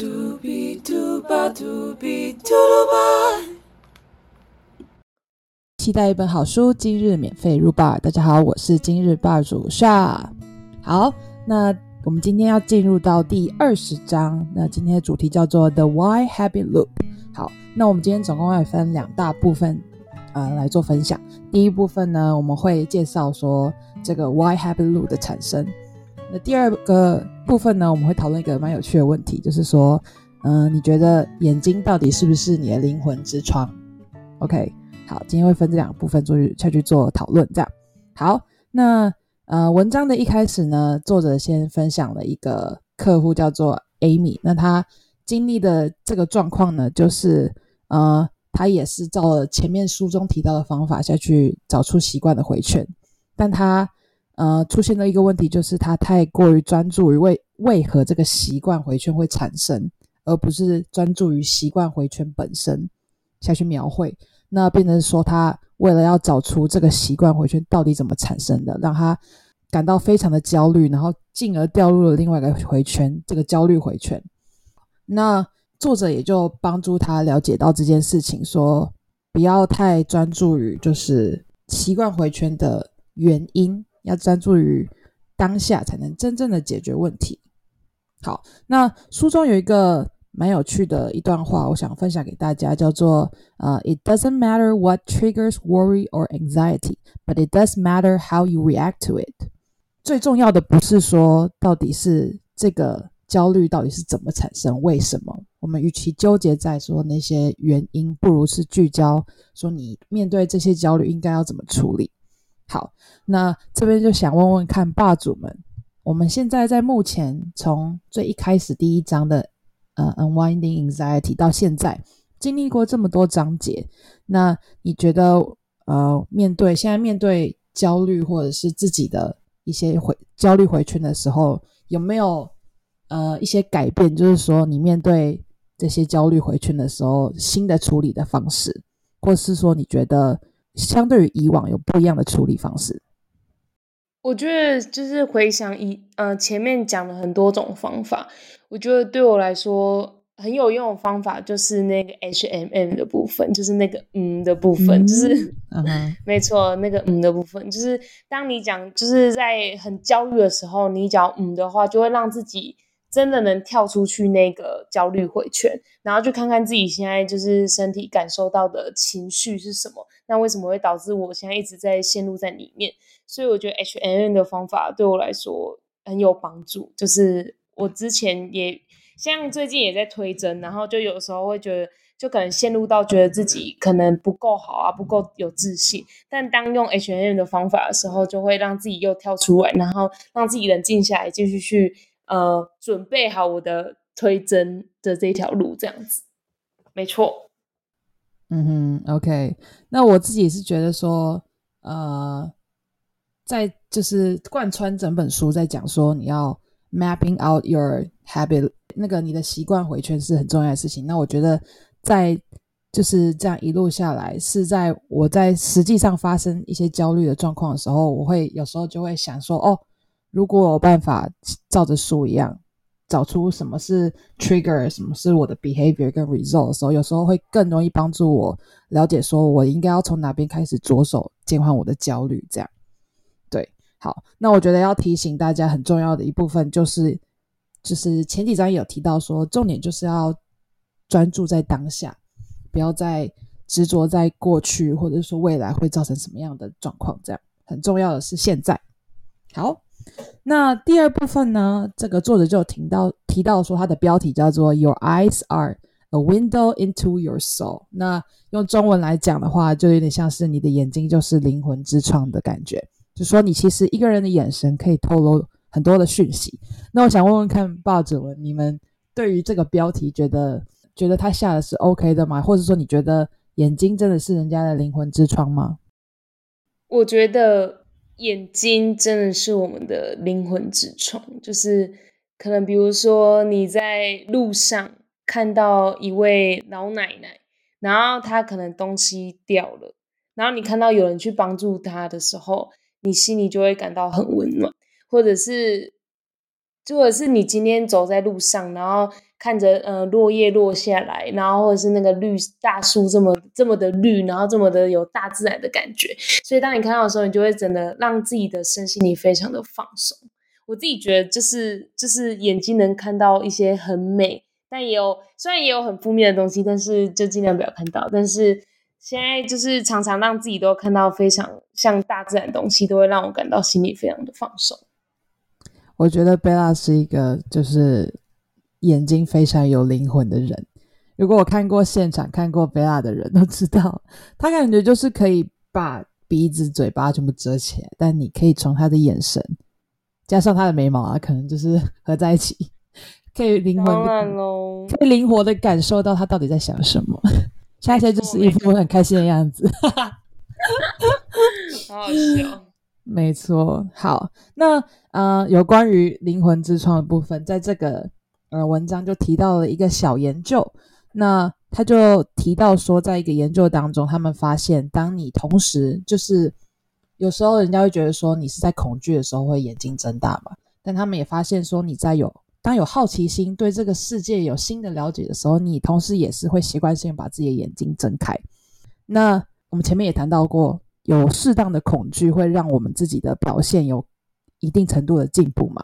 嘟嘟吧嘟嘟吧。期待一本好书，今日免费入榜。大家好，我是今日霸主莎。好，那我们今天要进入到第二十章。那今天的主题叫做 The Why Happy Loop。好，那我们今天总共会分两大部分，呃，来做分享。第一部分呢，我们会介绍说这个 Why Happy Loop 的产生。那第二个部分呢，我们会讨论一个蛮有趣的问题，就是说，嗯，你觉得眼睛到底是不是你的灵魂之窗？OK，好，今天会分这两个部分做下去做讨论，这样。好，那呃，文章的一开始呢，作者先分享了一个客户叫做 Amy，那他经历的这个状况呢，就是呃，他也是照了前面书中提到的方法下去找出习惯的回圈，但他。呃，出现了一个问题，就是他太过于专注于为为何这个习惯回圈会产生，而不是专注于习惯回圈本身下去描绘。那变成说，他为了要找出这个习惯回圈到底怎么产生的，让他感到非常的焦虑，然后进而掉入了另外一个回圈，这个焦虑回圈。那作者也就帮助他了解到这件事情，说不要太专注于就是习惯回圈的原因。要专注于当下，才能真正的解决问题。好，那书中有一个蛮有趣的一段话，我想分享给大家，叫做“呃，It doesn't matter what triggers worry or anxiety, but it does matter how you react to it。”最重要的不是说到底是这个焦虑到底是怎么产生，为什么？我们与其纠结在说那些原因，不如是聚焦说你面对这些焦虑应该要怎么处理。好，那这边就想问问看霸主们，我们现在在目前从最一开始第一章的呃 unwinding anxiety 到现在，经历过这么多章节，那你觉得呃面对现在面对焦虑或者是自己的一些回焦虑回圈的时候，有没有呃一些改变？就是说你面对这些焦虑回圈的时候，新的处理的方式，或是说你觉得？相对于以往有不一样的处理方式，我觉得就是回想以呃前面讲了很多种方法，我觉得对我来说很有用的方法就是那个 H M M 的部分，就是那个嗯的部分，就是 没错，那个嗯的部分，就是当你讲就是在很焦虑的时候，你讲嗯的话，就会让自己。真的能跳出去那个焦虑回圈，然后去看看自己现在就是身体感受到的情绪是什么？那为什么会导致我现在一直在陷入在里面？所以我觉得 H N N 的方法对我来说很有帮助。就是我之前也像最近也在推针，然后就有时候会觉得，就可能陷入到觉得自己可能不够好啊，不够有自信。但当用 H N N 的方法的时候，就会让自己又跳出来，然后让自己冷静下来，继续去。呃，准备好我的推针的这条路，这样子，没错。嗯哼，OK。那我自己是觉得说，呃，在就是贯穿整本书在讲说，你要 mapping out your habit，那个你的习惯回圈是很重要的事情。那我觉得在就是这样一路下来，是在我在实际上发生一些焦虑的状况的时候，我会有时候就会想说，哦。如果有办法照着书一样找出什么是 trigger，什么是我的 behavior 跟 result 的时候，有时候会更容易帮助我了解，说我应该要从哪边开始着手减缓我的焦虑。这样，对，好，那我觉得要提醒大家很重要的一部分就是，就是前几章有提到说，重点就是要专注在当下，不要再执着在过去或者说未来会造成什么样的状况。这样，很重要的是现在。好。那第二部分呢？这个作者就提到提到说，它的标题叫做 “Your eyes are a window into your soul”。那用中文来讲的话，就有点像是你的眼睛就是灵魂之窗的感觉。就说你其实一个人的眼神可以透露很多的讯息。那我想问问看，报纸文，你们对于这个标题觉得觉得他下的是 OK 的吗？或者说你觉得眼睛真的是人家的灵魂之窗吗？我觉得。眼睛真的是我们的灵魂之窗，就是可能比如说你在路上看到一位老奶奶，然后她可能东西掉了，然后你看到有人去帮助她的时候，你心里就会感到很温暖，或者是，或者是你今天走在路上，然后看着呃落叶落下来，然后或者是那个绿大树这么这么的绿，然后这么的有大自然的感觉，所以当你看到的时候，你就会真的让自己的身心里非常的放松。我自己觉得就是就是眼睛能看到一些很美，但也有虽然也有很负面的东西，但是就尽量不要看到。但是现在就是常常让自己都看到非常像大自然的东西，都会让我感到心里非常的放松。我觉得贝拉是一个就是眼睛非常有灵魂的人。如果我看过现场看过贝拉的人都知道，他感觉就是可以把鼻子、嘴巴全部遮起来，但你可以从他的眼神加上他的眉毛啊，可能就是合在一起，可以灵魂可以灵活的感受到他到底在想什么。现在就是一副很开心的样子，好好笑。没错，好，那呃，有关于灵魂之窗的部分，在这个呃文章就提到了一个小研究，那他就提到说，在一个研究当中，他们发现，当你同时就是有时候人家会觉得说你是在恐惧的时候会眼睛睁大嘛，但他们也发现说你在有当有好奇心对这个世界有新的了解的时候，你同时也是会习惯性把自己的眼睛睁开。那我们前面也谈到过。有适当的恐惧会让我们自己的表现有一定程度的进步嘛？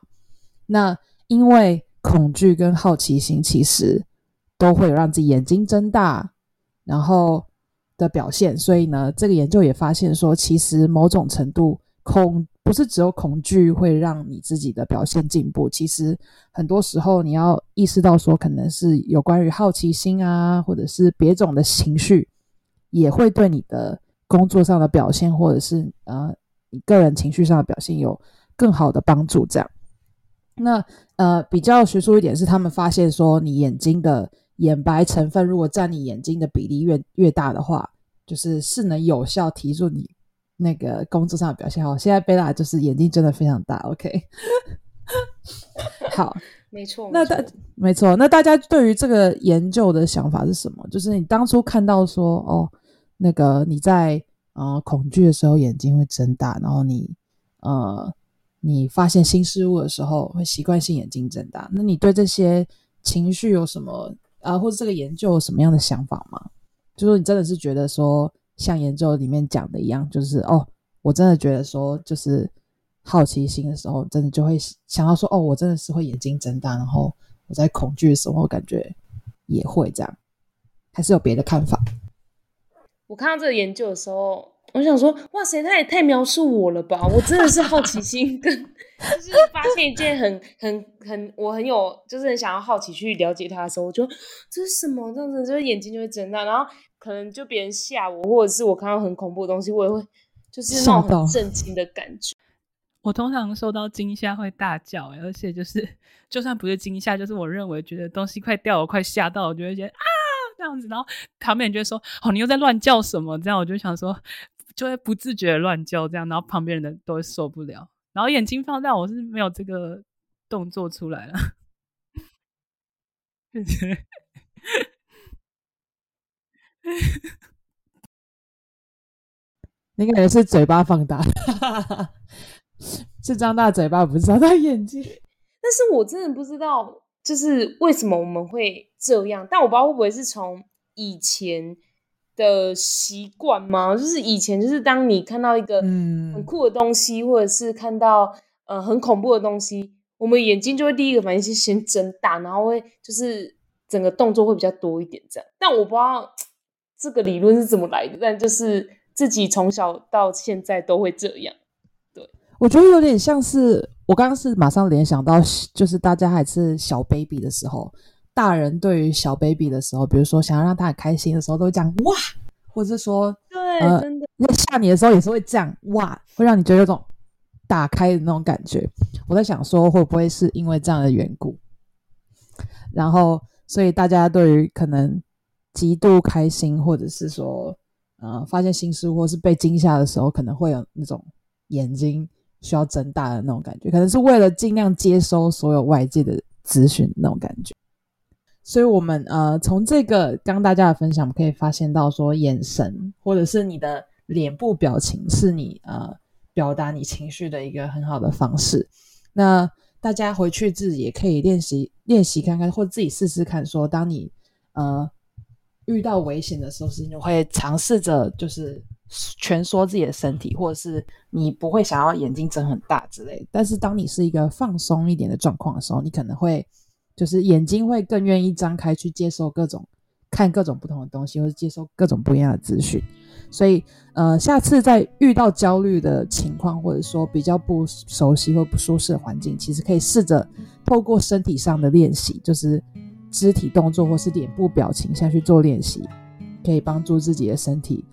那因为恐惧跟好奇心其实都会有让自己眼睛睁大，然后的表现。所以呢，这个研究也发现说，其实某种程度恐不是只有恐惧会让你自己的表现进步，其实很多时候你要意识到说，可能是有关于好奇心啊，或者是别种的情绪，也会对你的。工作上的表现，或者是呃，你个人情绪上的表现有更好的帮助。这样，那呃，比较学术一点是，他们发现说，你眼睛的眼白成分如果占你眼睛的比例越越大的话，就是是能有效提出你那个工作上的表现。好，现在贝拉就是眼睛真的非常大。OK，好，没错，那大没错，那大家对于这个研究的想法是什么？就是你当初看到说，哦。那个你在呃恐惧的时候眼睛会睁大，然后你呃你发现新事物的时候会习惯性眼睛睁大。那你对这些情绪有什么啊，或者这个研究有什么样的想法吗？就说你真的是觉得说像研究里面讲的一样，就是哦，我真的觉得说就是好奇心的时候，真的就会想到说哦，我真的是会眼睛睁大，然后我在恐惧的时候感觉也会这样，还是有别的看法？我看到这个研究的时候，我想说，哇塞，他也太描述我了吧！我真的是好奇心跟，就是发现一件很很很我很有，就是很想要好奇去了解他的时候，我就这是什么？这样子就是眼睛就会睁大，然后可能就别人吓我，或者是我看到很恐怖的东西，我也会就是那种很震惊的感觉。我通常受到惊吓会大叫，而且就是就算不是惊吓，就是我认为觉得东西快掉我，快吓到，我就会觉得啊。这样子，然后旁边人就会说：“哦，你又在乱叫什么？”这样我就想说，就会不自觉的乱叫，这样，然后旁边人的都会受不了，然后眼睛放大，我是没有这个动作出来了。那个人是嘴巴放大，是张大嘴巴，不是张大眼睛。但是我真的不知道。就是为什么我们会这样？但我不知道会不会是从以前的习惯吗？就是以前，就是当你看到一个很酷的东西，或者是看到呃很恐怖的东西，我们眼睛就会第一个反应是先睁大，然后会就是整个动作会比较多一点这样。但我不知道这个理论是怎么来的，但就是自己从小到现在都会这样。对我觉得有点像是。我刚刚是马上联想到，就是大家还是小 baby 的时候，大人对于小 baby 的时候，比如说想要让他很开心的时候，都会讲哇，或者是说，对，真的，那吓你的时候也是会这样哇，会让你觉得有种打开的那种感觉。我在想说，会不会是因为这样的缘故，然后所以大家对于可能极度开心，或者是说，呃，发现新事物或是被惊吓的时候，可能会有那种眼睛。需要睁大的那种感觉，可能是为了尽量接收所有外界的资讯那种感觉。所以，我们呃，从这个刚大家的分享，我们可以发现到说，眼神或者是你的脸部表情，是你呃表达你情绪的一个很好的方式。那。大家回去自己也可以练习练习看看，或自己试试看，说当你呃遇到危险的时候，是你会尝试着就是蜷缩自己的身体，或者是你不会想要眼睛睁很大之类。但是当你是一个放松一点的状况的时候，你可能会就是眼睛会更愿意张开去接受各种看各种不同的东西，或者接受各种不一样的资讯。所以，呃，下次在遇到焦虑的情况，或者说比较不熟悉或不舒适的环境，其实可以试着透过身体上的练习，就是肢体动作或是脸部表情下去做练习，可以帮助自己的身体，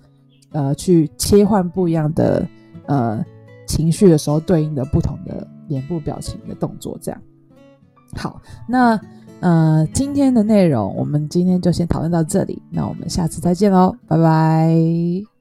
呃，去切换不一样的呃情绪的时候，对应的不同的脸部表情的动作。这样，好，那呃，今天的内容我们今天就先讨论到这里，那我们下次再见喽，拜拜。